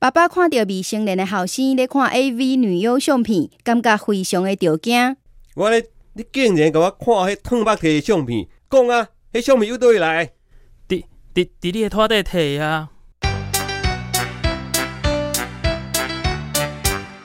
爸爸看到未成年的后生在看 A V 女优相片，感觉非常的着惊。我咧，你竟然给我看迄烫目摕的相片，讲啊，迄相片又倒来？伫伫伫你的拖底摕啊！